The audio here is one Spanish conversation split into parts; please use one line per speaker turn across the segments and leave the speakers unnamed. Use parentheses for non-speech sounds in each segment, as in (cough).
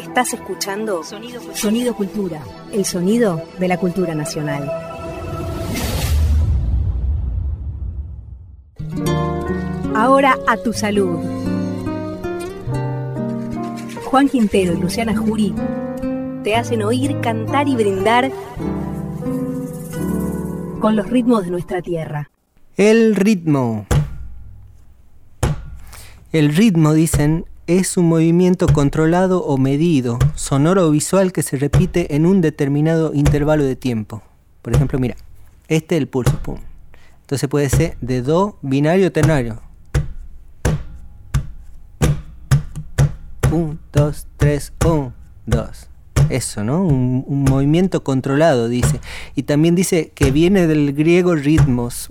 Estás escuchando Sonido Cultura, el sonido de la cultura nacional. Ahora a tu salud. Juan Quintero y Luciana Jurí te hacen oír, cantar y brindar con los ritmos de nuestra tierra.
El ritmo. El ritmo, dicen, es un movimiento controlado o medido, sonoro o visual que se repite en un determinado intervalo de tiempo. Por ejemplo, mira, este es el pulso, pum. Entonces puede ser de do binario ternario. 1, 2, 3, 1, 2. Eso, ¿no? Un, movimiento controlado, dice. Y también dice que viene del griego ritmos.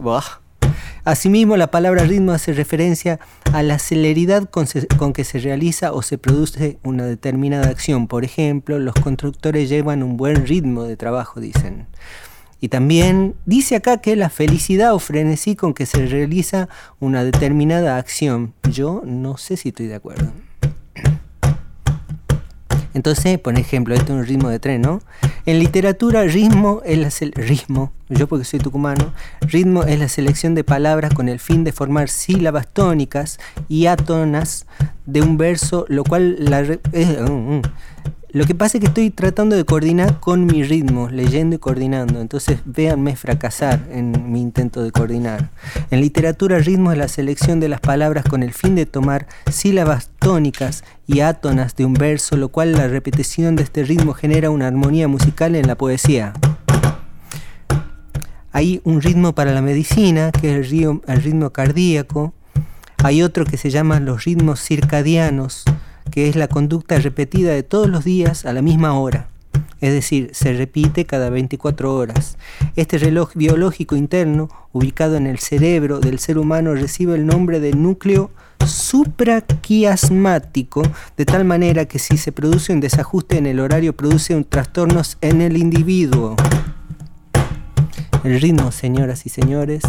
Asimismo, la palabra ritmo hace referencia a la celeridad con, que se realiza o se produce una determinada acción. Por ejemplo, los constructores llevan un buen ritmo de trabajo, dicen. Y también dice acá que la felicidad o frenesí con que se realiza una determinada acción. Yo no sé si estoy de acuerdo. Entonces, por ejemplo, este es un ritmo de tren, ¿no? En literatura, ritmo es la ritmo, yo porque soy tucumano, ritmo es la selección de palabras con el fin de formar sílabas tónicas y átonas de un verso, lo cual la, lo que pasa es que estoy tratando de coordinar con mi ritmo, leyendo y coordinando. Entonces véanme fracasar en mi intento de coordinar. En literatura, ritmo es la selección de las palabras con el fin de tomar sílabas tónicas y átonas de un verso, lo cual la repetición de este ritmo genera una armonía musical en la poesía. Hay un ritmo para la medicina, que es el ritmo cardíaco. Hay otro que se llama los ritmos circadianos que es la conducta repetida de todos los días a la misma hora. Es decir, se repite cada 24 horas. Este reloj biológico interno, ubicado en el cerebro del ser humano, recibe el nombre de núcleo supraquiasmático, de tal manera que si se produce un desajuste en el horario, produce un trastornos en el individuo. El ritmo, señoras y señores,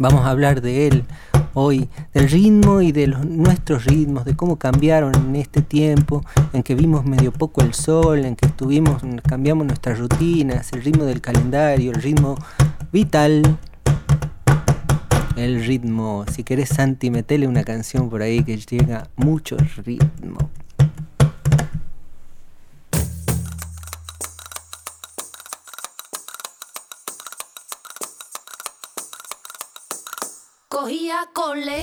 vamos a hablar de él hoy, del ritmo y de los, nuestros ritmos, de cómo cambiaron en este tiempo en que vimos medio poco el sol, en que estuvimos, cambiamos nuestras rutinas, el ritmo del calendario, el ritmo vital, el ritmo. Si querés, Santi, metele una canción por ahí que llega mucho ritmo.
Cogía cole,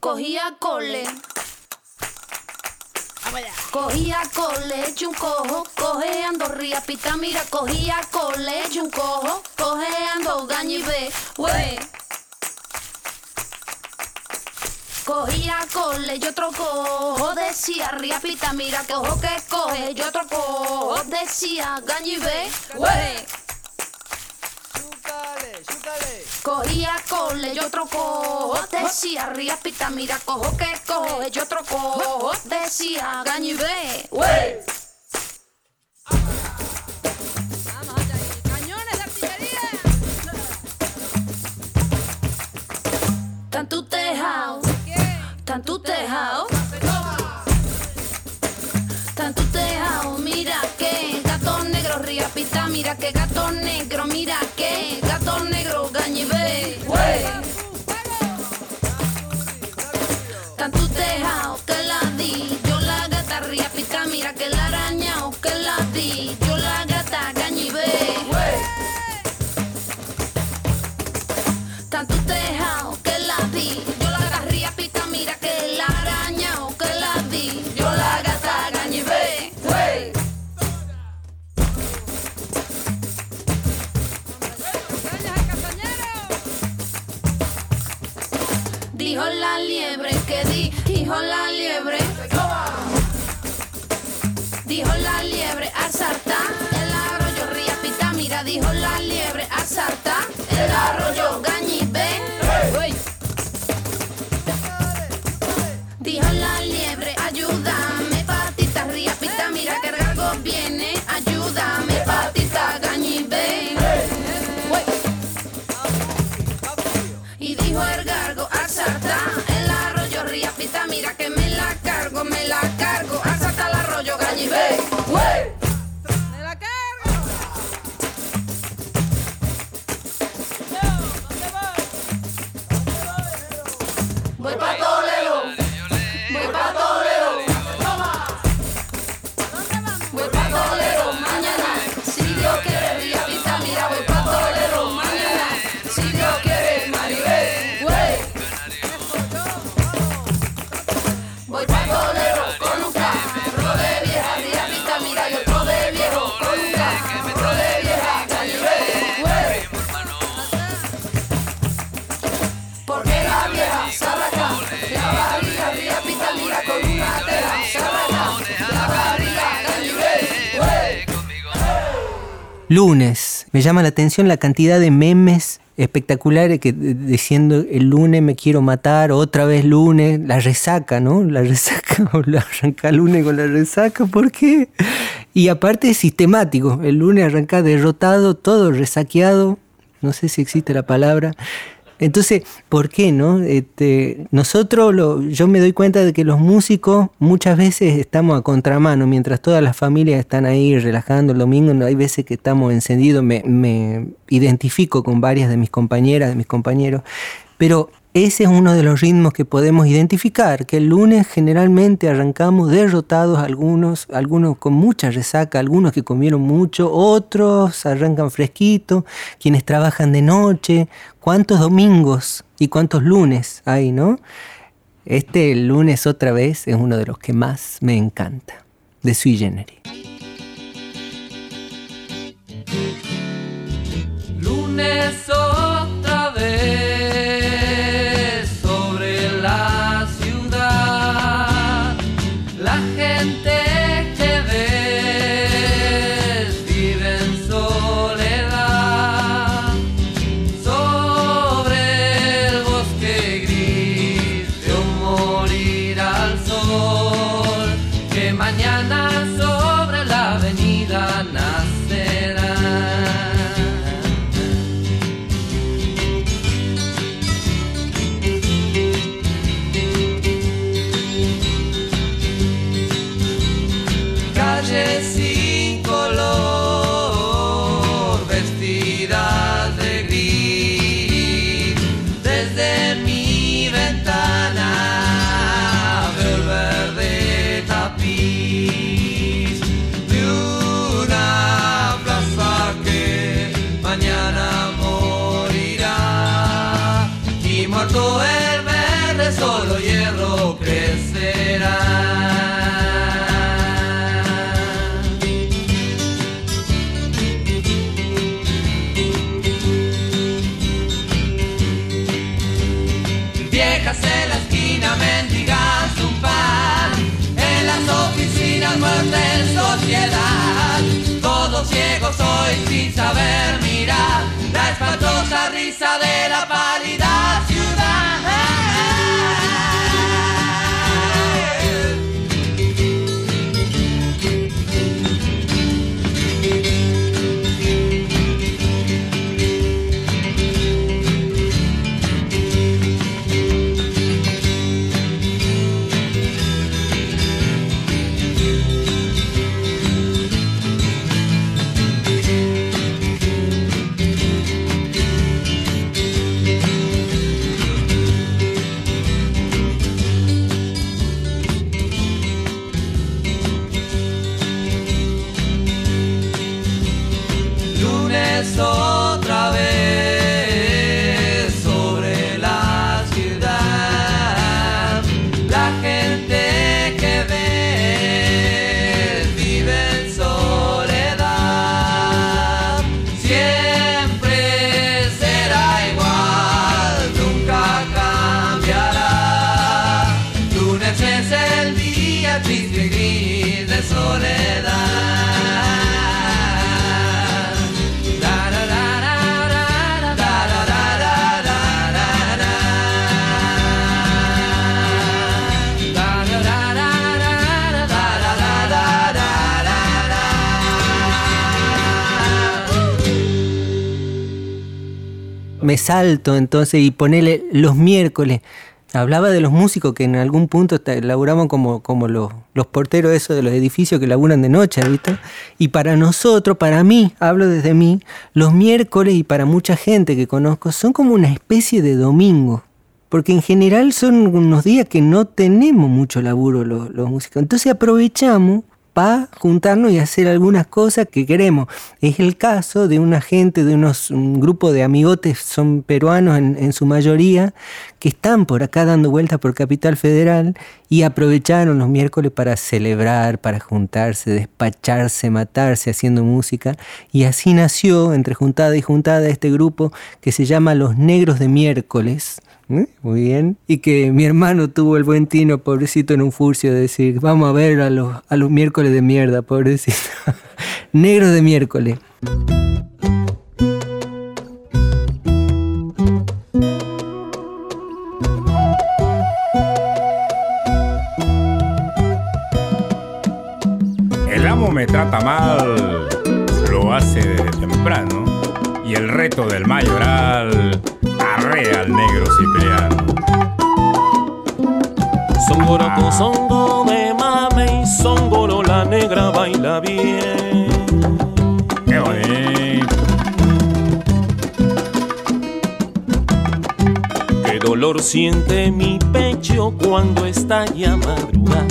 cogía cole. Cogía cole, un cojo, cojeando ría pita, mira, cogía cole, un cojo, cojeando gañibe, wey. Cogía cole, yo otro cojo, decía ría pita, mira, que ojo que coge, yo otro cojo, decía gañibe, wey. Cogía cole, yo otro. Decía ría pita, mira, cojo que coge. Yo otro. Decía gaño y ve. Wey. Cañones de artillería. Tan tu tejao. Tan tu tejao. Tan tu tejao. Mira que gato negro ría pita, mira que gato negro, mira Dijo la liebre que di, dijo la liebre. Dijo la liebre a sartán, el arroyo ría pita, mira, dijo la liebre a sartán, el arroyo
Lunes. Me llama la atención la cantidad de memes espectaculares que diciendo el lunes me quiero matar, otra vez lunes, la resaca, ¿no? La resaca, (laughs) o la arranca lunes con la resaca, ¿por qué? Y aparte es sistemático, el lunes arranca derrotado, todo resaqueado, no sé si existe la palabra. Entonces, ¿por qué no? Este, nosotros, lo- yo me doy cuenta de que los músicos muchas veces estamos a contramano, mientras todas las familias están ahí relajando el domingo, hay veces que estamos encendidos, me, me identifico con varias de mis compañeras, de mis compañeros, pero ese es uno de los ritmos que podemos identificar, que el lunes generalmente arrancamos derrotados algunos, algunos con mucha resaca, algunos que comieron mucho, otros arrancan fresquito, quienes trabajan de noche, cuántos domingos y cuántos lunes hay, ¿no? Este lunes otra vez es uno de los que más me encanta, de Sui.
Lunes saber mirar. La espantosa risa de la pálida
salto entonces y ponele los miércoles. Hablaba de los músicos que en algún punto laburaban como, como los, los porteros esos de los edificios que laburan de noche, ¿viste? Y para nosotros, para mí, hablo desde mí, los miércoles y para mucha gente que conozco son como una especie de domingo. Porque en general son unos días que no tenemos mucho laburo los, los músicos. Entonces aprovechamos para juntarnos y hacer algunas cosas que queremos. Es el caso de una gente, de unos, un grupo de amigotes, son peruanos en, en su mayoría, que están por acá dando vueltas por Capital Federal y aprovecharon los miércoles para celebrar, para juntarse, despacharse, matarse haciendo música. Y así nació, entre juntada y juntada, este grupo que se llama Los Negros de Miércoles. ¿Eh? Muy bien. Y que mi hermano tuvo el buen tino, pobrecito, en un furcio de decir, vamos a ver a los, a los miércoles de mierda, pobrecito. (laughs) Negros de miércoles.
El amo me trata mal, lo hace desde temprano. Y el reto del mayoral arrea al negro Cipriano.
Songoroco, songo de mame y songoro la negra baila bien.
¡Qué bonito!
Qué dolor siente mi pecho cuando estalla madrugada.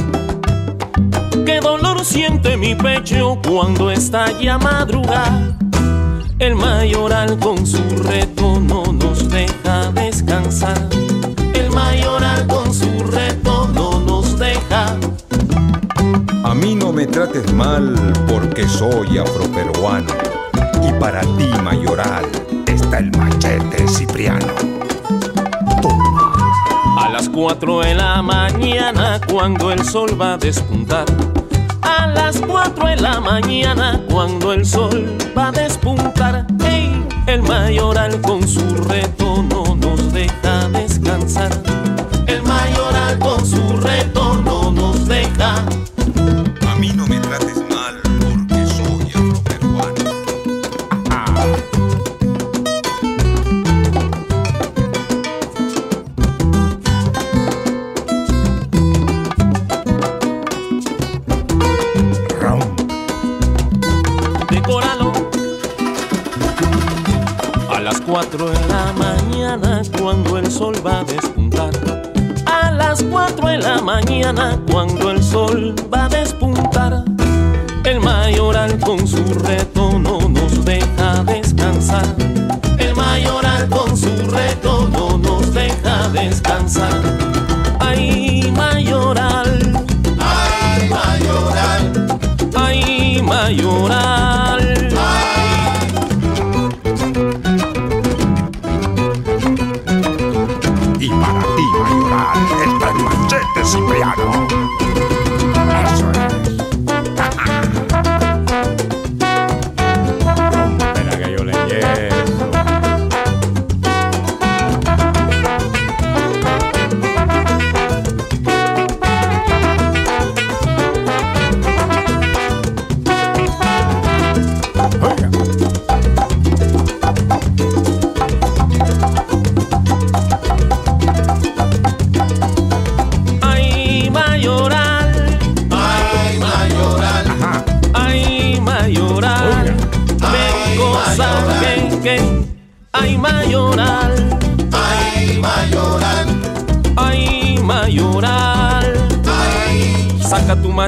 Qué dolor siente mi pecho cuando estalla madrugada. El mayoral con su reto no nos deja descansar. El mayoral con su reto no nos deja.
A mí no me trates mal porque soy afroperuano. Y para ti, mayoral, está el machete cipriano. Toma.
A las 4 de la mañana cuando el sol va a despuntar. A las 4 de la mañana cuando el sol va a despuntar. Ey, el mayoral con su reto no nos deja descansar. El mayoral con su reto no nos deja. Va a despuntar. El mayoral con su reto no nos deja descansar. El mayoral con su reto no nos deja descansar. Ay, mayoral. Ay, mayoral. Ay, mayoral.
Y para ti, mayoral, está el machete cipriano.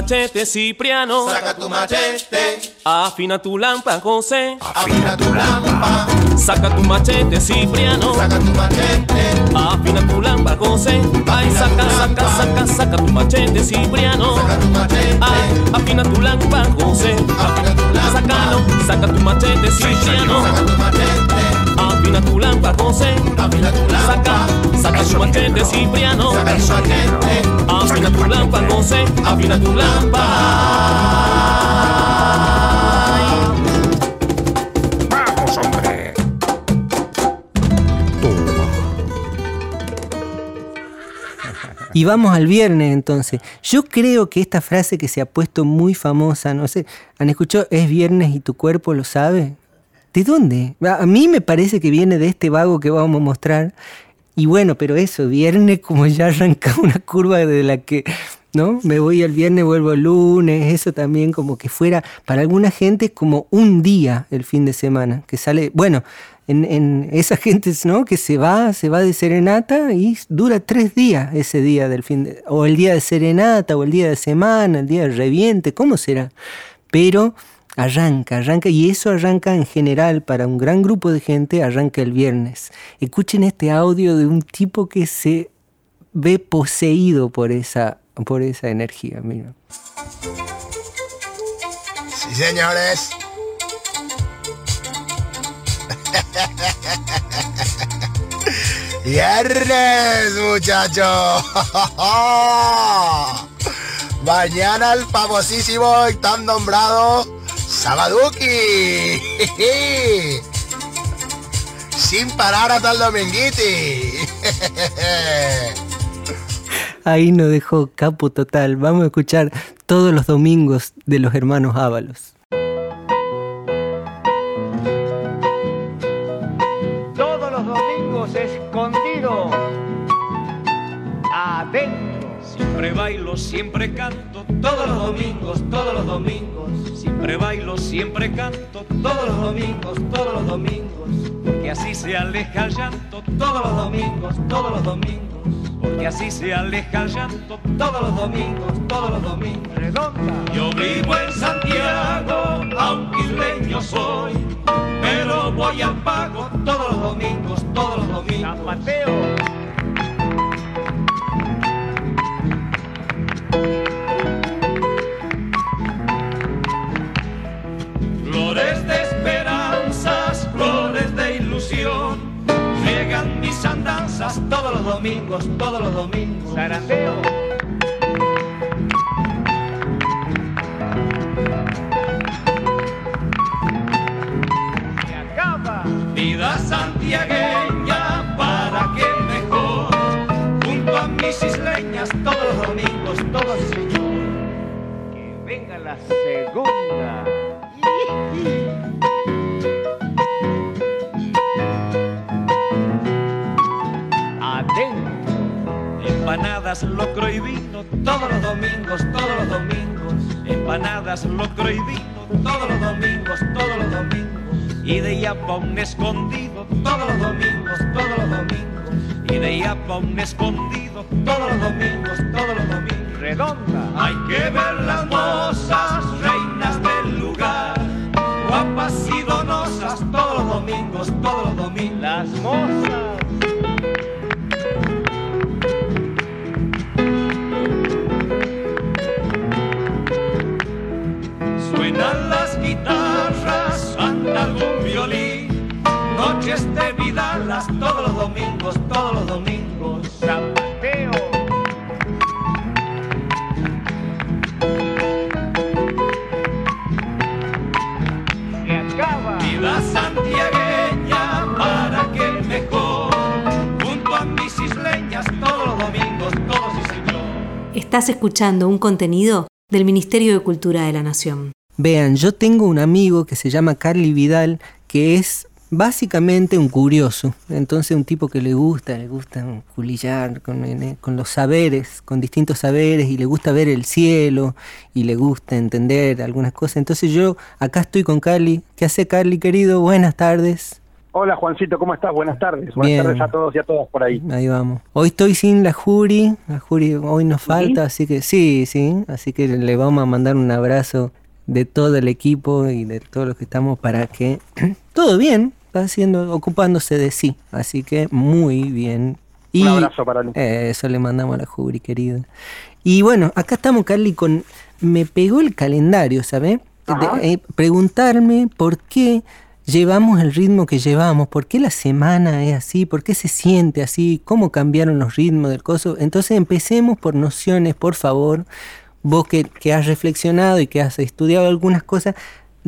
Machete, Cipriano. Saca tu machete. Afina tu lámpara, José.
Afina tu lámpara.
Saca tu machete, Cipriano. Saca tu machete. Afina tu lámpara, José. Ay, saca, saca, saca, saca tu machete, Cipriano. Saca tu machete. Ay, afina tu lámpara, José. Afina tu lámpara. Sácalo, saca tu machete, Cipriano. Saca tu machete. Afina tu lámpara, José. Afina tu lámpara. Saca, saca machete, Cipriano. Saca machete. Afina tu lámpara, José. Afina tu lámpara.
Vamos, hombre. Toma.
Y vamos al viernes entonces. Yo creo que esta frase que se ha puesto muy famosa, no sé, ¿han escuchado? Es viernes y tu cuerpo lo sabe. ¿De dónde? A mí me parece que viene de este vago que vamos a mostrar. Y bueno, pero eso, viernes como ya arranca una curva de la que, ¿no? Me voy el viernes, vuelvo el lunes, eso también como que fuera, para alguna gente como un día el fin de semana, que sale, bueno, en, en esa (laughs) gente ¿no? que se va, se va de serenata y dura tres días ese día del fin de, o el día de serenata, o el día de semana, el día de reviente, ¿cómo será? Pero arranca, arranca, y eso arranca en general para un gran grupo de gente, arranca el viernes. Escuchen este audio de un tipo que se ve poseído por esa, por esa energía. Mira.
Sí, señores. (laughs) Viernes, muchachos. (laughs) Mañana el famosísimo y tan nombrado Sabaduki. Sin parar hasta el dominguiti.
Ahí nos dejó capo total. Vamos a escuchar todos los domingos de los hermanos Ábalos.
Todos los domingos escondido adentro.
Siempre bailo, siempre canto, todos los domingos, todos los domingos. Siempre bailo, siempre canto, todos los domingos, todos los domingos. Porque así se aleja el llanto, todos los domingos, todos los domingos. Porque así se aleja el llanto, todos los domingos, todos los domingos.
Redonda.
Yo vivo en Santiago, aunque isleño soy, pero voy al pago todos los domingos, todos los domingos.
San Mateo.
Domingos, todos los domingos.
Zarandeo. Se acaba.
Vida santiagueña para que mejor, junto a mis isleñas todos los domingos, todos señor.
Que venga la segunda.
Empanadas, locro y vino todos los domingos, todos los domingos. Empanadas, locro y vino todos los domingos, todos los domingos. Y de Yapa un escondido todos los domingos, todos los domingos. Y de Yapa un escondido todos los domingos, todos los domingos.
Redonda.
Hay que ver las mozas, reinas del lugar, guapas y donosas todos los domingos, todos los domingos.
Las mozas.
Todos los domingos, todos los domingos.
San Mateo. Se acaba.
Vida santiagueña para que mejor, junto a mis isleñas todos los domingos, todos y señor.
Estás escuchando un contenido del Ministerio de Cultura de la Nación.
Vean, yo tengo un amigo que se llama Carly Vidal, que es básicamente un curioso. Entonces un tipo que le gusta, le gusta culillar con, eh, con los saberes, con distintos saberes, y le gusta ver el cielo, y le gusta entender algunas cosas. Entonces yo acá estoy con Carly. ¿Qué hace Carly, querido? Buenas tardes.
Hola Juancito, ¿cómo estás? Buenas tardes. Buenas
Bien.
tardes a todos y a todas por ahí.
Ahí vamos. Hoy estoy sin la Juri, la Juri hoy nos falta, así que sí, sí, así que le vamos a mandar un abrazo de todo el equipo y de todos los que estamos para que (clears throat) todo bien, está haciendo, ocupándose de sí, así que muy bien.
Un abrazo para
eh, Eso le mandamos a la Juri, querida. Y bueno, acá estamos, Carly, con... Me pegó el calendario, ¿sabes?
Ajá.
preguntarme por qué llevamos el ritmo que llevamos, por qué la semana es así, por qué se siente así, cómo cambiaron los ritmos del coso. Entonces empecemos por nociones, por favor. Vos que, que has reflexionado y que has estudiado algunas cosas,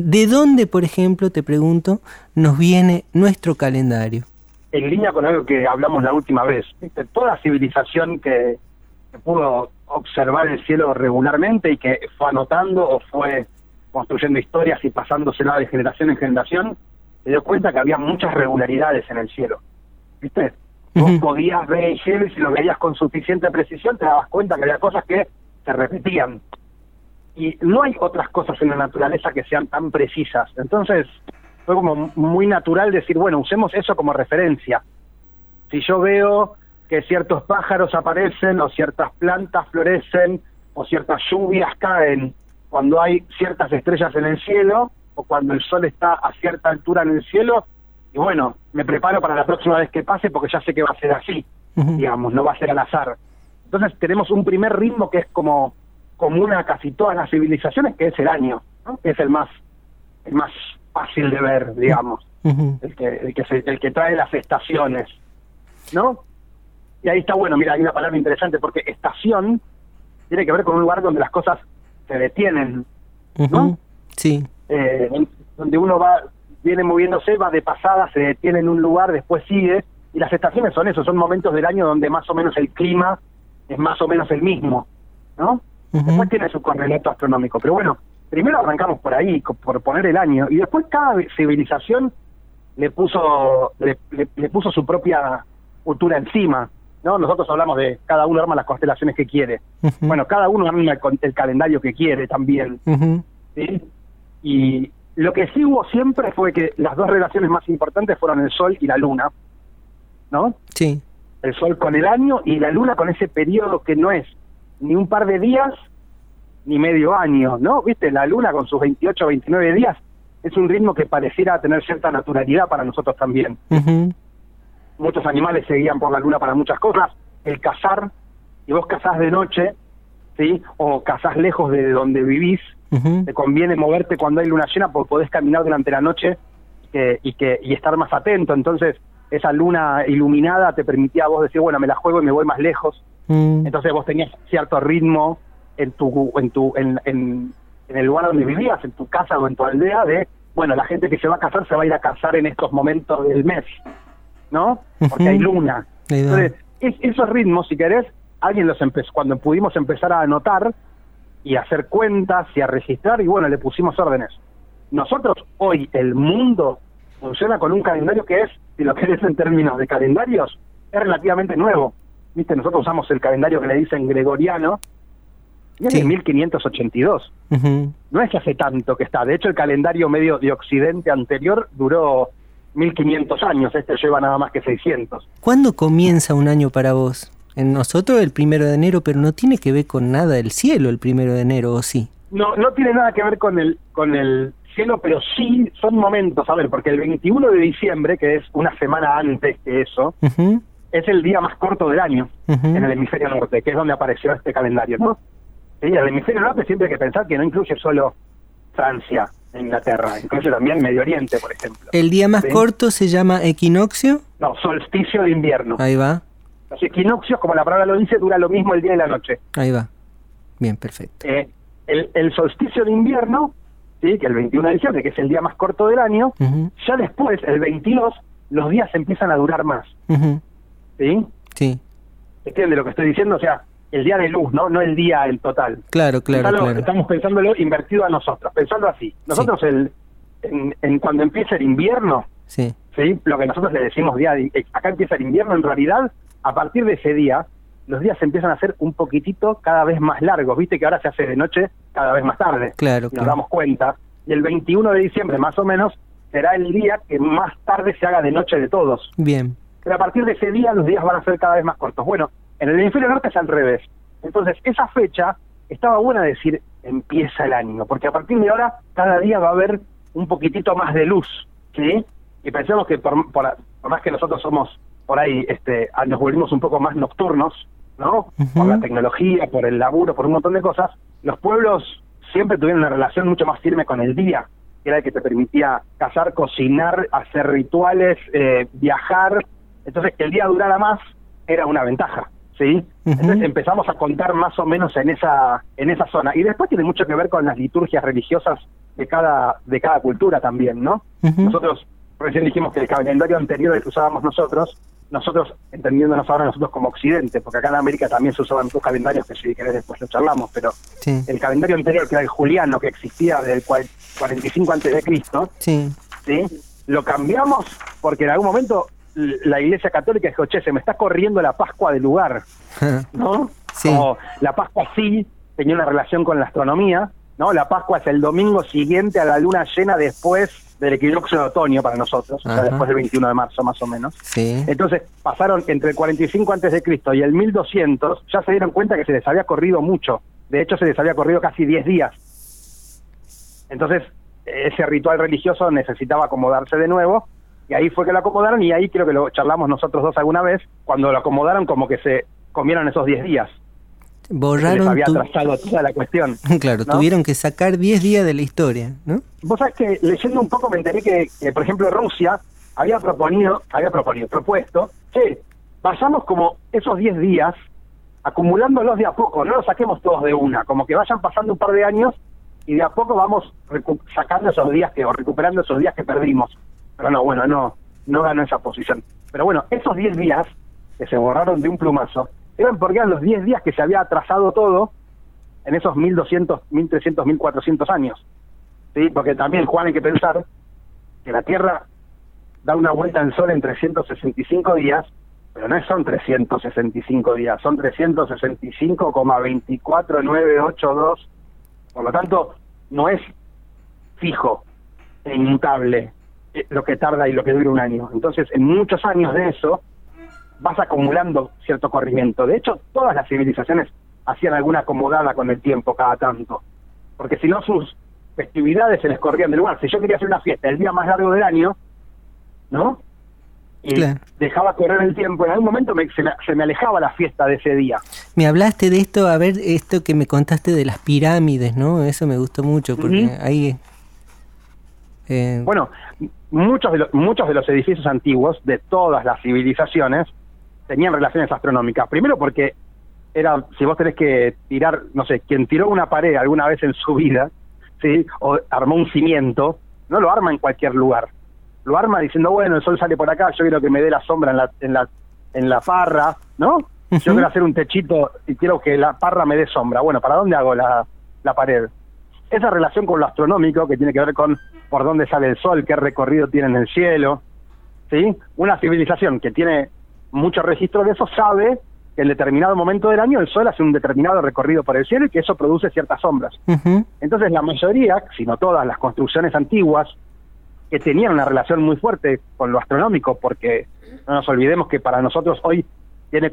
¿de dónde, por ejemplo, te pregunto, nos viene nuestro calendario?
En línea con algo que hablamos la última vez, ¿viste? toda civilización que, que pudo observar el cielo regularmente y que fue anotando o fue construyendo historias y pasándosela de generación en generación, se dio cuenta que había muchas regularidades en el cielo. ¿Viste? Vos podías ver el cielo y si lo veías con suficiente precisión te dabas cuenta que había cosas que se repetían. Y no hay otras cosas en la naturaleza que sean tan precisas. Entonces, fue como muy natural decir, bueno, usemos eso como referencia. Si yo veo que ciertos pájaros aparecen o ciertas plantas florecen o ciertas lluvias caen cuando hay ciertas estrellas en el cielo o cuando el sol está a cierta altura en el cielo, y bueno, me preparo para la próxima vez que pase porque ya sé que va a ser así, digamos, no va a ser al azar. Entonces tenemos un primer ritmo que es como común a casi todas las civilizaciones, que es el año, ¿no? que es el más, el más fácil de ver, digamos, (laughs) el que, el que, se- el que trae las estaciones, ¿no? Y ahí está bueno, mira, hay una palabra interesante, porque estación tiene que ver con un lugar donde las cosas se detienen,
Ujú. Sí.
eh, donde uno va, viene moviéndose, va de pasada, se detiene en un lugar, después sigue, y las estaciones son eso, son momentos del año donde más o menos el clima es más o menos el mismo, ¿no? Después tiene su correlato astronómico, pero bueno, primero arrancamos por ahí, por poner el año, y después cada civilización le puso, le, le- le puso su propia cultura encima, ¿no? Nosotros hablamos de cada uno arma las constelaciones que quiere. Bueno, cada uno arma el, el calendario que quiere también. Y lo que sí hubo siempre fue que las dos relaciones más importantes fueron el Sol y la Luna, ¿no?
Sí.
El Sol con el año y la Luna con ese periodo que no es ni un par de días ni medio año, ¿no? ¿Viste? La Luna con sus 28 o 29 días es un ritmo que pareciera tener cierta naturalidad para nosotros también. Muchos animales se guían por la Luna para muchas cosas. El cazar, y vos cazás de noche, ¿sí? O cazás lejos de donde vivís, te conviene moverte cuando hay luna llena porque podés caminar durante la noche que- y que y estar más atento. Entonces, esa luna iluminada te permitía a vos decir, bueno, me la juego y me voy más lejos.
Mm.
Entonces vos tenías cierto ritmo en tu en tu en, en, en el lugar donde vivías, en tu casa o en tu aldea de, bueno, la gente que se va a casar se va a ir a casar en estos momentos del mes, ¿no? Porque hay luna. Entonces, es- esos ritmos, si querés, alguien los empezó, cuando pudimos empezar a anotar y a hacer cuentas y a registrar, y bueno, le pusimos órdenes. Nosotros, hoy, el mundo funciona con un calendario que es, si lo querés en términos de calendarios, es relativamente nuevo. Viste, nosotros usamos el calendario que le dicen gregoriano, y es de 1582.
Ujú.
No es hace tanto que está. De hecho, el calendario medio de Occidente anterior duró 1500 años. Este lleva nada más que 600.
¿Cuándo comienza un año para vos? En nosotros el primero de enero, pero no tiene que ver con nada del cielo el primero de enero, ¿o sí?
No, no tiene nada que ver con el, con el cielo, pero sí son momentos. A ver, porque el 21 de diciembre, que es una semana antes que eso. Es el día más corto del año en el hemisferio norte, que es donde apareció este calendario, ¿no? Sí, el hemisferio norte siempre hay que pensar que no incluye solo Francia e Inglaterra, incluye también Medio Oriente, por ejemplo.
El día más
Sí.
corto se llama equinoccio.
No, solsticio de invierno.
Ahí va,
Los equinoccios, como la palabra lo dice, dura lo mismo el día y la noche.
ahí va. Bien, perfecto.
Eh, el, el solsticio de invierno, ¿sí? que el 21 de diciembre, que es el día más corto del año, ya después, el 22, los días empiezan a durar más. ¿Sí?
Sí,
¿Entiende lo que estoy diciendo? O sea, el día de luz, ¿no? No el día en total.
claro, claro,
Pensalo-
claro.
Estamos pensándolo invertido a nosotros, pensando así. Nosotros, el, en, en cuando empieza el invierno,
Sí.
¿sí? lo que nosotros le decimos día, de- eh, acá empieza el invierno, en realidad, a partir de ese día, los días se empiezan a hacer un poquitito cada vez más largos. Viste que ahora se hace de noche cada vez más tarde.
Claro,
Nos
claro.
damos cuenta. Y el 21 de diciembre, más o menos, será el día que más tarde se haga de noche de todos.
Bien.
Pero a partir de ese día los días van a ser cada vez más cortos. Bueno, en el hemisferio norte es al revés. Entonces, esa fecha estaba buena decir empieza el año, porque a partir de ahora cada día va a haber un poquitito más de luz, ¿sí? Y pensemos que por, por- por más que nosotros somos por ahí, este, nos volvimos un poco más nocturnos, ¿no? Por la tecnología, por el laburo, por un montón de cosas, los pueblos siempre tuvieron una relación mucho más firme con el día, que era el que te permitía cazar, cocinar, hacer rituales, eh, viajar. Entonces, que el día durara más era una ventaja, ¿sí? Entonces empezamos a contar más o menos en esa en esa zona. Y después tiene mucho que ver con las liturgias religiosas de cada de cada cultura también, ¿no? Nosotros recién dijimos que el calendario anterior que usábamos nosotros, nosotros entendiéndonos ahora nosotros como occidente, porque acá en América también se usaban dos calendarios que si querés después lo charlamos, pero
Sí.
el calendario anterior que era el juliano que existía desde el cual- 45 antes de Cristo,
Sí.
¿sí? Lo cambiamos porque en algún momento la Iglesia Católica dijo, che, se me está corriendo la Pascua del lugar, (laughs) ¿no?
Sí.
Como la Pascua sí tenía una relación con la astronomía, ¿no? La Pascua es el domingo siguiente a la luna llena después del equinoccio de otoño para nosotros, o sea, después del 21 de marzo más o menos.
Sí.
Entonces pasaron entre el 45 antes de Cristo y el 1200, ya se dieron cuenta que se les había corrido mucho. De hecho, se les había corrido casi 10 días. Entonces, ese ritual religioso necesitaba acomodarse de nuevo, y ahí fue que lo acomodaron, y ahí creo que lo charlamos nosotros dos alguna vez, cuando lo acomodaron como que se comieron esos 10 días.
Borraron
había
tu...
atrasado toda la cuestión. (laughs)
Claro,
¿no?
tuvieron que sacar 10 días de la historia, ¿no?
Vos sabés que leyendo un poco me enteré que, que, por ejemplo, Rusia había proponido, había proponido, propuesto, que vayamos como esos 10 días acumulándolos de a poco, no los saquemos todos de una, como que vayan pasando un par de años y de a poco vamos sacando esos días que, o recuperando esos días que perdimos. Pero no, bueno, no, no ganó esa posición. Pero bueno, esos 10 días que se borraron de un plumazo, eran porque eran los 10 días que se había atrasado todo en esos 1200, 1300, 1400 años. ¿sí? Porque también, Juan, hay que pensar que la Tierra da una vuelta al Sol en 365 días, pero no son 365 días, son 365,24982. Por lo tanto, no es fijo e inmutable lo que tarda y lo que dura un año. Entonces, en muchos años de eso, vas acumulando cierto corrimiento. De hecho, todas las civilizaciones hacían alguna acomodada con el tiempo cada tanto, porque si no sus festividades se les corrían del lugar. Si yo quería hacer una fiesta el día más largo del año, ¿no? Y
Claro.
dejaba correr el tiempo, en algún momento me- se, me, se me alejaba la fiesta de ese día.
Me hablaste de esto, a ver, esto que me contaste de las pirámides, ¿no? Eso me gustó mucho, porque ahí... eh,
Bueno, muchos de, los, muchos de los edificios antiguos de todas las civilizaciones tenían relaciones astronómicas. Primero porque era, si vos tenés que tirar, no sé, quien tiró una pared alguna vez en su vida, ¿sí? O armó un cimiento, no lo arma en cualquier lugar. Lo arma diciendo, bueno, el sol sale por acá, yo quiero que me dé la sombra en la, en la, en la parra, ¿no? Yo quiero hacer un techito y quiero que la parra me dé sombra. Bueno, ¿para dónde hago la, la pared? esa relación con lo astronómico que tiene que ver con por dónde sale el sol, qué recorrido tiene en el cielo, ¿sí? Una civilización que tiene mucho registro de eso sabe que en determinado momento del año el sol hace un determinado recorrido por el cielo y que eso produce ciertas sombras. Entonces la mayoría, si no todas las construcciones antiguas, que tenían una relación muy fuerte con lo astronómico, porque no nos olvidemos que para nosotros hoy tiene,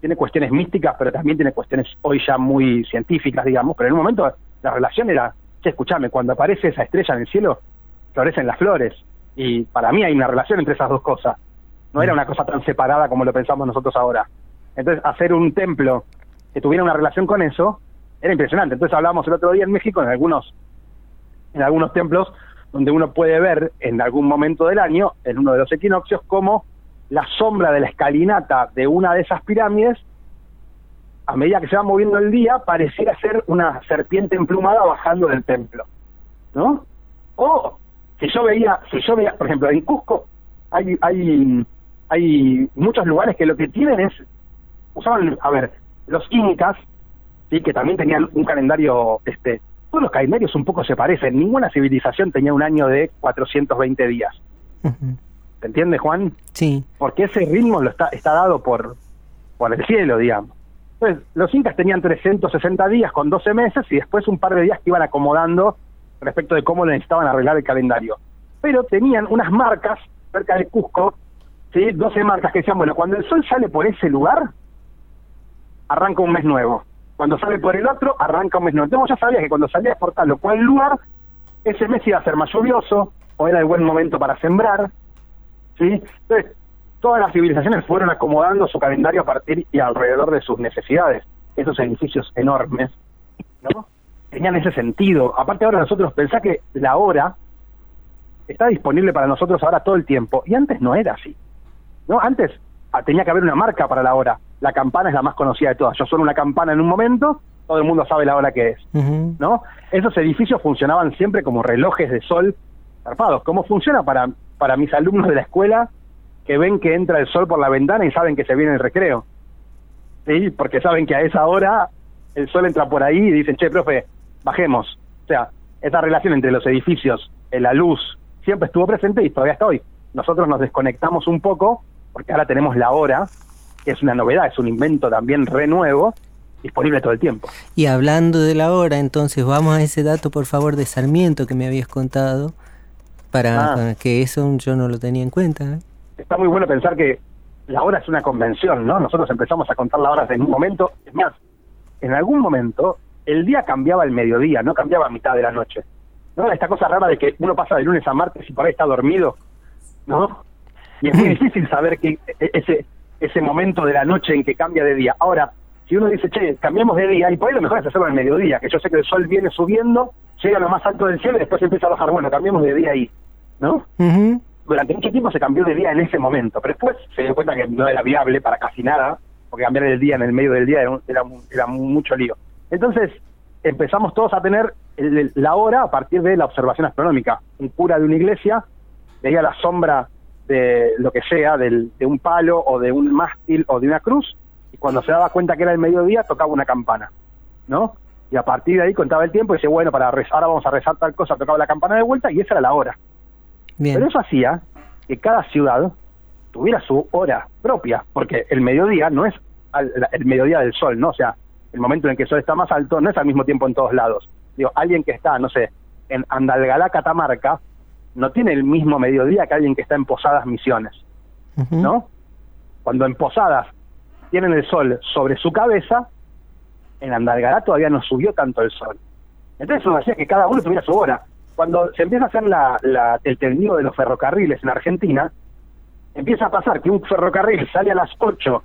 tiene cuestiones místicas, pero también tiene cuestiones hoy ya muy científicas, digamos, pero en un momento la relación era, che, escúchame, cuando aparece esa estrella en el cielo, florecen las flores, y para mí hay una relación entre esas dos cosas, no era una cosa tan separada como lo pensamos nosotros ahora. Entonces, hacer un templo que tuviera una relación con eso era impresionante. Entonces hablábamos el otro día en México en algunos en algunos templos donde uno puede ver en algún momento del año, en uno de los equinoccios, como la sombra de la escalinata de una de esas pirámides, a medida que se va moviendo el día, pareciera ser una serpiente emplumada bajando del templo, ¿no? O si yo veía, si yo veía, por ejemplo, en Cusco hay hay hay muchos lugares que lo que tienen es usaban, a ver, los incas, sí, que también tenían un calendario, este, todos los calendarios un poco se parecen. Ninguna civilización tenía un año de 420 días.
Ujú.
¿Se entiende, Juan?
Sí,
Porque ese ritmo lo está, está dado por, por el cielo, digamos. Entonces, los incas tenían 360 días con 12 meses y después un par de días que iban acomodando respecto de cómo necesitaban arreglar el calendario. Pero tenían unas marcas cerca de Cusco, ¿sí? 12 marcas que decían, bueno, cuando el sol sale por ese lugar, arranca un mes nuevo. Cuando sale por el otro, arranca un mes nuevo. Entonces ya sabías que cuando salías por tal o cual lugar, ese mes iba a ser más lluvioso, o era el buen momento para sembrar, ¿sí? Entonces, todas las civilizaciones fueron acomodando su calendario a partir y alrededor de sus necesidades. Esos edificios enormes, ¿no? Tenían ese sentido. Aparte ahora nosotros pensá que la hora está disponible para nosotros ahora todo el tiempo, y antes no era así. ¿No? Antes ah, tenía que haber una marca para la hora. La campana es la más conocida de todas. Yo sueno una campana en un momento, todo el mundo sabe la hora que es. ¿no? Esos edificios funcionaban siempre como relojes de sol zarpados. ¿Cómo funciona para, para mis alumnos de la escuela que ven que entra el sol por la ventana y saben que se viene el recreo? ¿Sí? Porque saben que a esa hora el sol entra por ahí y dicen, che, profe, bajemos. O sea, esa relación entre los edificios, eh, la luz, siempre estuvo presente y todavía está hoy. Nosotros nos desconectamos un poco porque ahora tenemos la hora, que es una novedad, es un invento también re nuevo, disponible todo el tiempo.
Y hablando de la hora, entonces vamos a ese dato, por favor, de Sarmiento que me habías contado, para,
Ah.
para que eso yo no lo tenía en cuenta. ¿eh?
Está muy bueno pensar que la hora es una convención, ¿no? Nosotros empezamos a contar las horas en un momento, es más, en algún momento el día cambiaba al mediodía, no cambiaba a mitad de la noche. ¿No? Esta cosa rara de que uno pasa de lunes a martes y por ahí está dormido, ¿no? Y es muy (clears throat) difícil saber que e- ese ese momento de la noche en que cambia de día. Ahora, si uno dice, che, cambiemos de día, y por ahí lo mejor es hacerlo al mediodía, que yo sé que el sol viene subiendo, llega a lo más alto del cielo y después empieza a bajar. Bueno, cambiemos de día ahí, ¿no? Durante mucho tiempo se cambió de día en ese momento, pero después se dio cuenta que no era viable para casi nada, porque cambiar el día en el medio del día era, un- era, era mu- mucho lío. Entonces empezamos todos a tener el- el- la hora a partir de la observación astronómica. Un cura de una iglesia veía la sombra de lo que sea, del- de un palo o de un mástil o de una cruz, y cuando se daba cuenta que era el mediodía tocaba una campana, ¿no? Y a partir de ahí contaba el tiempo y decía, bueno, para rezar, ahora vamos a rezar tal cosa, tocaba la campana de vuelta y esa era la hora.
Bien.
Pero eso hacía que cada ciudad tuviera su hora propia, porque el mediodía no es el mediodía del sol, ¿no? O sea, el momento en el que el sol está más alto no es al mismo tiempo en todos lados. Digo, alguien que está, no sé, en Andalgalá, Catamarca, no tiene el mismo mediodía que alguien que está en Posadas Misiones. ¿no? Cuando en Posadas tienen el sol sobre su cabeza, en Andalgalá todavía no subió tanto el sol. Entonces eso hacía que cada uno tuviera su hora. Cuando se empieza a hacer la, la- el tendido de los ferrocarriles en Argentina, empieza a pasar que un ferrocarril sale a las 8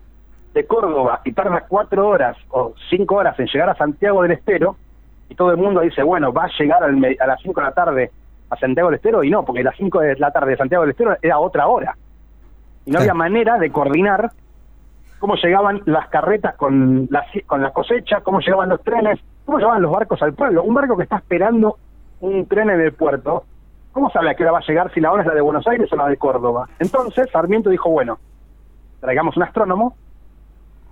de Córdoba y tarda 4 horas o 5 horas en llegar a Santiago del Estero, y todo el mundo dice, bueno, va a llegar al a las 5 de la tarde a Santiago del Estero, y no, porque las 5 de la tarde de Santiago del Estero era otra hora. Y no había manera de coordinar cómo llegaban las carretas con la, con la cosecha, cómo llegaban los trenes, cómo llegaban los barcos al pueblo. Un barco que está esperando un tren en el puerto, ¿cómo sabe a qué hora va a llegar si la hora es la de Buenos Aires o la de Córdoba? Entonces Sarmiento dijo, bueno, traigamos un astrónomo,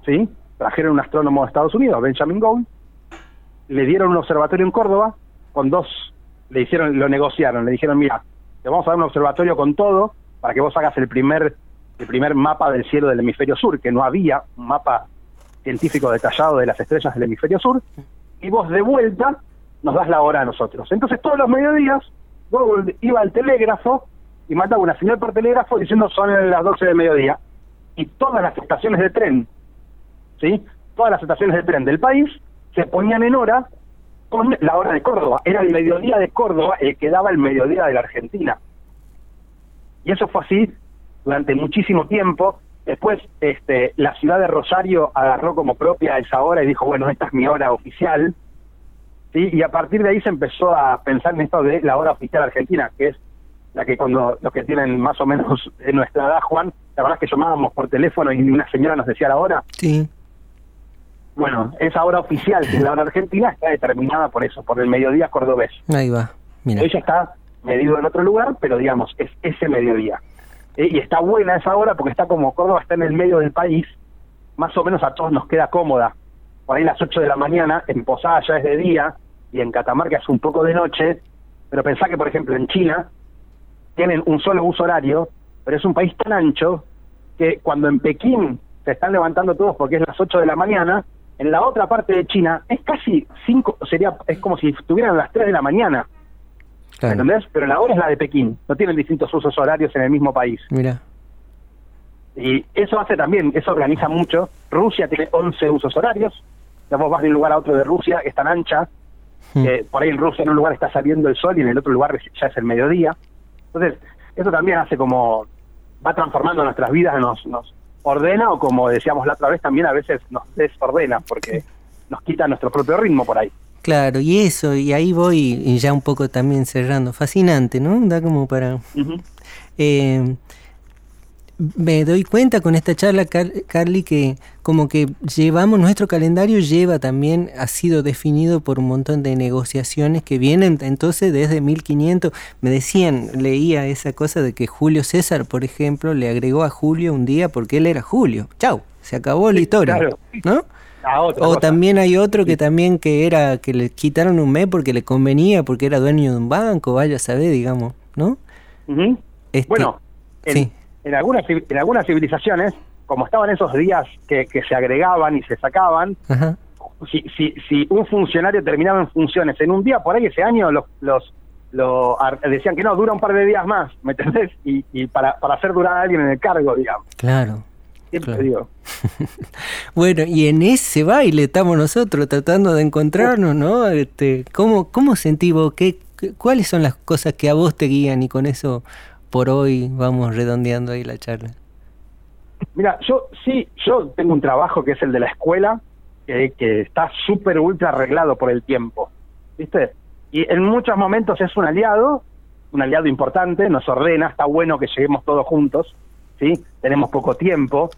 ¿sí? Trajeron un astrónomo de Estados Unidos, Benjamin Gould, le dieron un observatorio en Córdoba con dos, le hicieron, lo negociaron, le dijeron, mira, te vamos a dar un observatorio con todo para que vos hagas el primer el primer mapa del cielo del hemisferio sur, que no había un mapa científico detallado de las estrellas del hemisferio sur, y vos de vuelta nos das la hora a nosotros. Entonces todos los mediodías Gould iba al telégrafo y mandaba una señal por telégrafo diciendo son las 12 del mediodía, y todas las estaciones de tren, ¿sí? Todas las estaciones de tren del país se ponían en hora con la hora de Córdoba. Era el mediodía de Córdoba el que daba el mediodía de la Argentina. Y eso fue así durante muchísimo tiempo. Después, este, la ciudad de Rosario agarró como propia esa hora y dijo, bueno, esta es mi hora oficial. ¿Sí? Y a partir de ahí se empezó a pensar en esto de la hora oficial argentina, que es la que cuando los que tienen más o menos (laughs) de nuestra edad, Juan, la verdad es que llamábamos por teléfono y una señora nos decía la hora.
Sí.
Bueno, esa hora oficial, que es la hora argentina, está determinada por eso, por el mediodía cordobés.
Ahí va. Mira.
Ella está medido en otro lugar, pero digamos, es ese mediodía. Eh, y está buena esa hora porque está como Córdoba está en el medio del país, más o menos a todos nos queda cómoda. Por ahí las 8 de la mañana, en Posada ya es de día y en Catamarca es un poco de noche, pero pensá que, por ejemplo, en China tienen un solo uso horario, pero es un país tan ancho que cuando en Pekín se están levantando todos porque es las 8 de la mañana, en la otra parte de China es casi 5, sería es como si estuvieran las 3 de la mañana.
Claro.
¿Entendés? Pero la hora es la de Pekín, no tienen distintos usos horarios en el mismo país.
Mira.
Y eso hace también, eso organiza mucho. Rusia tiene 11 usos horarios. Vos vas de un lugar a otro de Rusia, es tan ancha,
Hmm.
por ahí en Rusia en un lugar está saliendo el sol y en el otro lugar ya es el mediodía. Entonces, eso también hace como, va transformando nuestras vidas, nos, nos ordena o como decíamos la otra vez, también a veces nos desordena porque nos quita nuestro propio ritmo por ahí.
Claro, y eso, y ahí voy y ya un poco también cerrando. Fascinante, ¿no? Da como para... Eh, me doy cuenta con esta charla, Car- Carly, que como que llevamos, nuestro calendario lleva también, ha sido definido por un montón de negociaciones que vienen entonces desde 1500. Me decían, leía esa cosa de que Julio César, por ejemplo, le agregó a Julio un día porque él era Julio. Chau, se acabó la historia.
claro.
¿No?
A otra
O
cosa.
también hay otro que también que era que le quitaron un mes porque le convenía, porque era dueño de un banco, vaya a saber, digamos, ¿no? Este,
Bueno, en,
sí.
En, algunas, en algunas civilizaciones, como estaban esos días que, que se agregaban y se sacaban,
Ajá.
si, si, si un funcionario terminaba en funciones en un día, por ahí ese año los, los decían que no, dura un par de días más, ¿me entendés? Y, y para, para hacer durar a alguien en el cargo, digamos.
Claro.
Siempre
Claro.
digo. (laughs)
Bueno, y en ese baile estamos nosotros tratando de encontrarnos, ¿no? Este, ¿cómo, ¿Cómo sentís vos? ¿Qué, qué- ¿Cuáles son las cosas que a vos te guían? Y con eso, por hoy, vamos redondeando ahí la charla.
Mira, yo sí, yo tengo un trabajo que es el de la escuela, que, está súper ultra arreglado por el tiempo, ¿viste? Y en muchos momentos es un aliado, un aliado importante, nos ordena, está bueno que lleguemos todos juntos, ¿sí? Tenemos poco tiempo,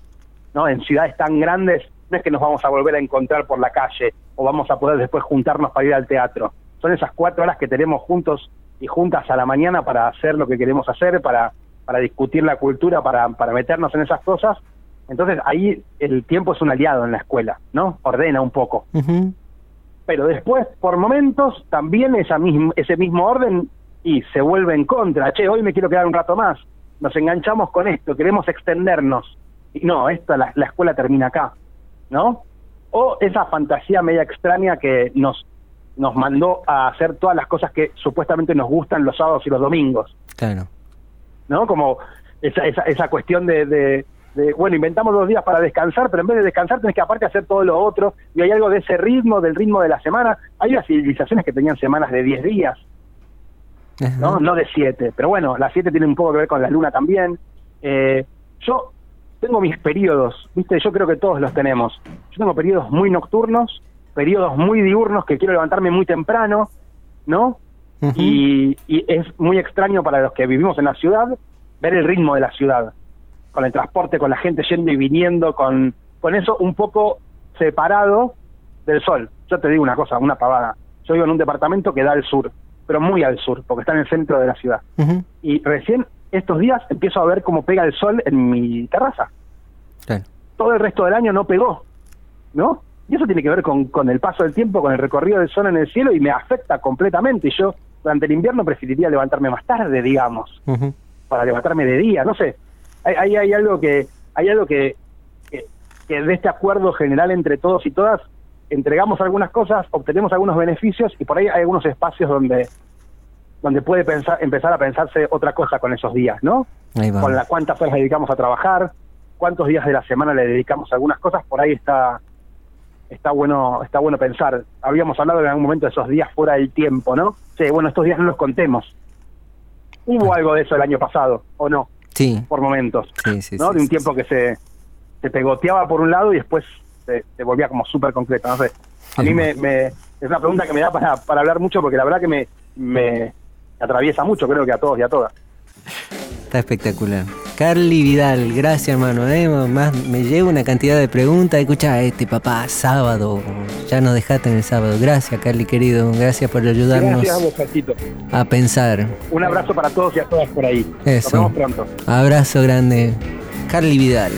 ¿no? En ciudades tan grandes no es que nos vamos a volver a encontrar por la calle o vamos a poder después juntarnos para ir al teatro. Son esas cuatro horas que tenemos juntos y juntas a la mañana para hacer lo que queremos hacer, para, para discutir la cultura, para, para meternos en esas cosas. Entonces ahí el tiempo es un aliado en la escuela, ¿no? Ordena un poco. Pero después, por momentos, también esa misma, ese mismo orden y se vuelve en contra. Che, hoy me quiero quedar un rato más. Nos enganchamos con esto, queremos extendernos. Y no, esta, la, la escuela termina acá, ¿no? O esa fantasía media extraña que nos, nos mandó a hacer todas las cosas que supuestamente nos gustan los sábados y los domingos.
Claro.
¿no? Como esa, esa, esa cuestión de, de, de, bueno, inventamos dos días para descansar, pero en vez de descansar tenés que aparte hacer todo lo otro, y hay algo de ese ritmo, del ritmo de la semana. Hay unas civilizaciones que tenían semanas de 10 días, ¿no? No de 7, pero bueno, las 7 tienen un poco que ver con la luna también. Eh, yo tengo mis periodos, ¿viste? Yo creo que todos los tenemos. Yo tengo periodos muy nocturnos, periodos muy diurnos que quiero levantarme muy temprano, ¿no? y, y es muy extraño para los que vivimos en la ciudad ver el ritmo de la ciudad, con el transporte, con la gente yendo y viniendo, con, con eso un poco separado del sol. Yo te digo una cosa, una pavada. Yo vivo en un departamento que da al sur, pero muy al sur, porque está en el centro de la ciudad. Y recién estos días empiezo a ver cómo pega el sol en mi terraza.
Claro.
Todo el resto del año no pegó, ¿no? Y eso tiene que ver con, con el paso del tiempo, con el recorrido del sol en el cielo y me afecta completamente. Y yo durante el invierno preferiría levantarme más tarde, digamos, para levantarme de día, no sé. Hay, hay, hay algo que hay algo que, que, que de este acuerdo general entre todos y todas entregamos algunas cosas, obtenemos algunos beneficios y por ahí hay algunos espacios donde donde puede pensar empezar a pensarse otra cosa con esos días, ¿no? Con la cuántas horas dedicamos a trabajar, cuántos días de la semana le dedicamos a algunas cosas, por ahí está está bueno está bueno pensar. Habíamos hablado en algún momento de esos días fuera del tiempo, ¿no? Sí, bueno, estos días no los contemos. Hubo algo de eso el año pasado, ¿o no?
Sí,
Por momentos,
sí, sí.
¿no? de un tiempo que se, se pegoteaba por un lado y después se, se volvía como súper concreto, no sé. A mí me, me- es una pregunta que me da para, para hablar mucho porque la verdad que me, me atraviesa mucho, creo que a todos y a todas.
Está espectacular. Carly Vidal, gracias hermano. ¿eh? Más me llevo una cantidad de preguntas. Escucha, este papá, sábado. Ya nos dejaste en el sábado. Gracias, Carly querido. Gracias por ayudarnos
Gracias a vos, Cachito.
a pensar.
Un abrazo para todos y a todas por ahí.
Eso.
Nos vemos pronto.
Abrazo grande. Carly Vidal.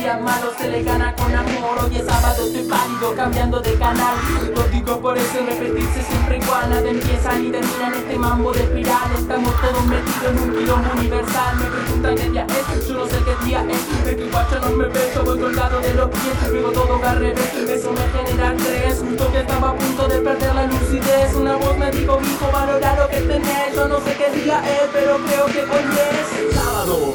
Días malos se le gana con amor. Hoy es sábado, estoy pálido, cambiando de canal. Lo digo por eso repetirse siempre igual, nada empieza ni termina en este mambo de espiral. Estamos todos metidos en un quilombo universal. Me preguntan qué día es, yo no sé qué día es. De guacho no me beso, voy colgado de los pies, luego todo al revés. Eso me genera estrés, justo que estaba a punto de perder la lucidez. Una voz me dijo, hijo, valora lo que tenés. Yo no sé qué día es, pero creo que hoy es sábado.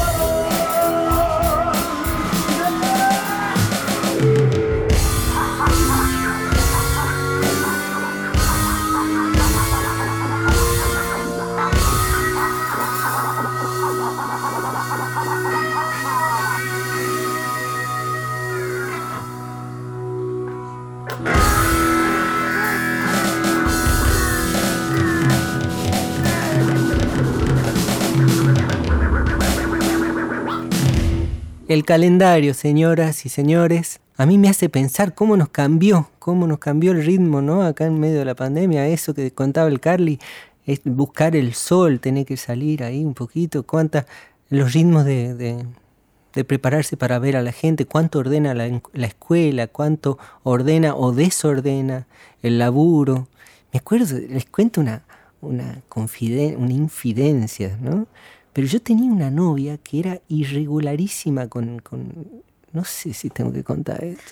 El calendario, señoras y señores, a mí me hace pensar cómo nos cambió, cómo nos cambió el ritmo, ¿no? Acá en medio de la pandemia, eso que contaba el Carly, es buscar el sol, tener que salir ahí un poquito, cuántas, los ritmos de, de- prepararse para ver a la gente, cuánto ordena la, escuela, cuánto ordena o desordena el laburo. Me acuerdo, les cuento una, una, una infidencia, ¿no? Pero yo tenía una novia que era irregularísima con, con- No sé si tengo que contar esto.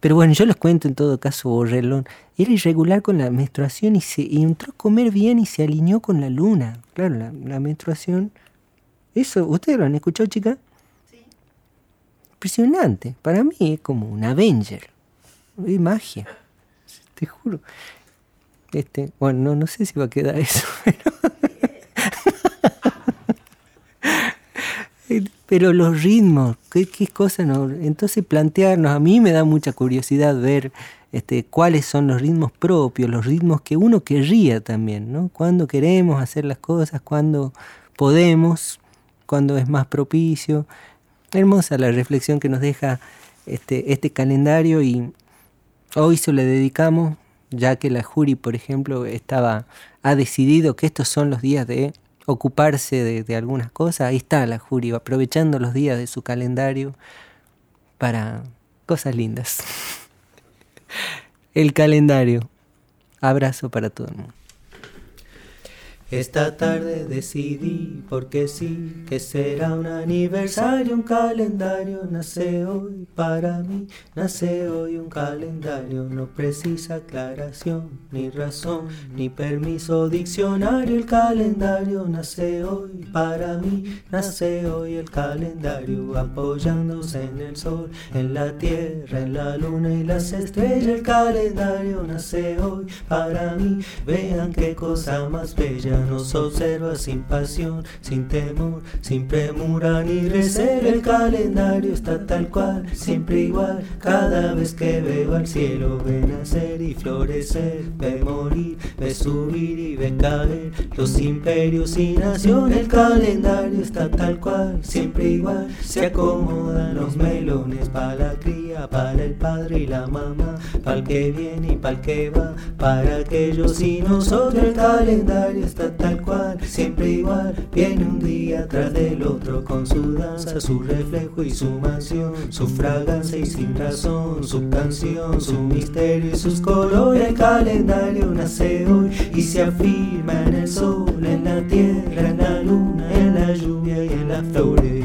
Pero bueno, yo les cuento en todo caso, borrelón. Era irregular con la menstruación y, se, y entró a comer bien y se alineó con la luna. Claro, la, la menstruación. Eso, ¿ustedes lo han escuchado, chica? Impresionante. Para mí es como un Avenger. Es magia. (laughs) Te juro. Este, bueno, no, no sé si va a quedar eso. (laughs) Pero, pero los ritmos, qué, qué cosa no. Entonces plantearnos, a mí me da mucha curiosidad ver este, cuáles son los ritmos propios, los ritmos que uno querría también, ¿no? Cuando queremos hacer las cosas, cuando podemos, cuando es más propicio. Hermosa la reflexión que nos deja este, este calendario y hoy se le dedicamos, ya que la jury, por ejemplo, estaba, ha decidido que estos son los días de ocuparse de, algunas cosas. Ahí está la jury, aprovechando los días de su calendario para cosas lindas. (laughs) El calendario. Abrazo para todo el mundo. Esta tarde decidí, porque sí, que será un aniversario, un calendario. Nace hoy para mí, nace hoy un calendario. No precisa aclaración, ni razón, ni permiso diccionario. El calendario nace hoy para mí, nace hoy el calendario. Apoyándose en el sol, en la tierra, en la luna y las estrellas. El calendario nace hoy para mí. Vean qué cosa más bella nos observa sin pasión, sin temor, sin premura ni recelo. El calendario está tal cual, siempre igual. Cada vez que veo al cielo, ve nacer y florecer, ve morir, ve subir y ve caer. Los imperios y naciones, el calendario está tal cual, siempre igual. Se acomodan los melones para la cría, para el padre y la mamá, para el que viene y para el que va, para aquellos y nosotros. El calendario está tal cual, siempre igual. Viene un día tras del otro con su danza, su reflejo y su mansión, su fragancia y sin razón, su canción, su misterio y sus colores. El calendario nace hoy y se afirma en el sol, en la tierra, en la luna, en la lluvia y en las flores.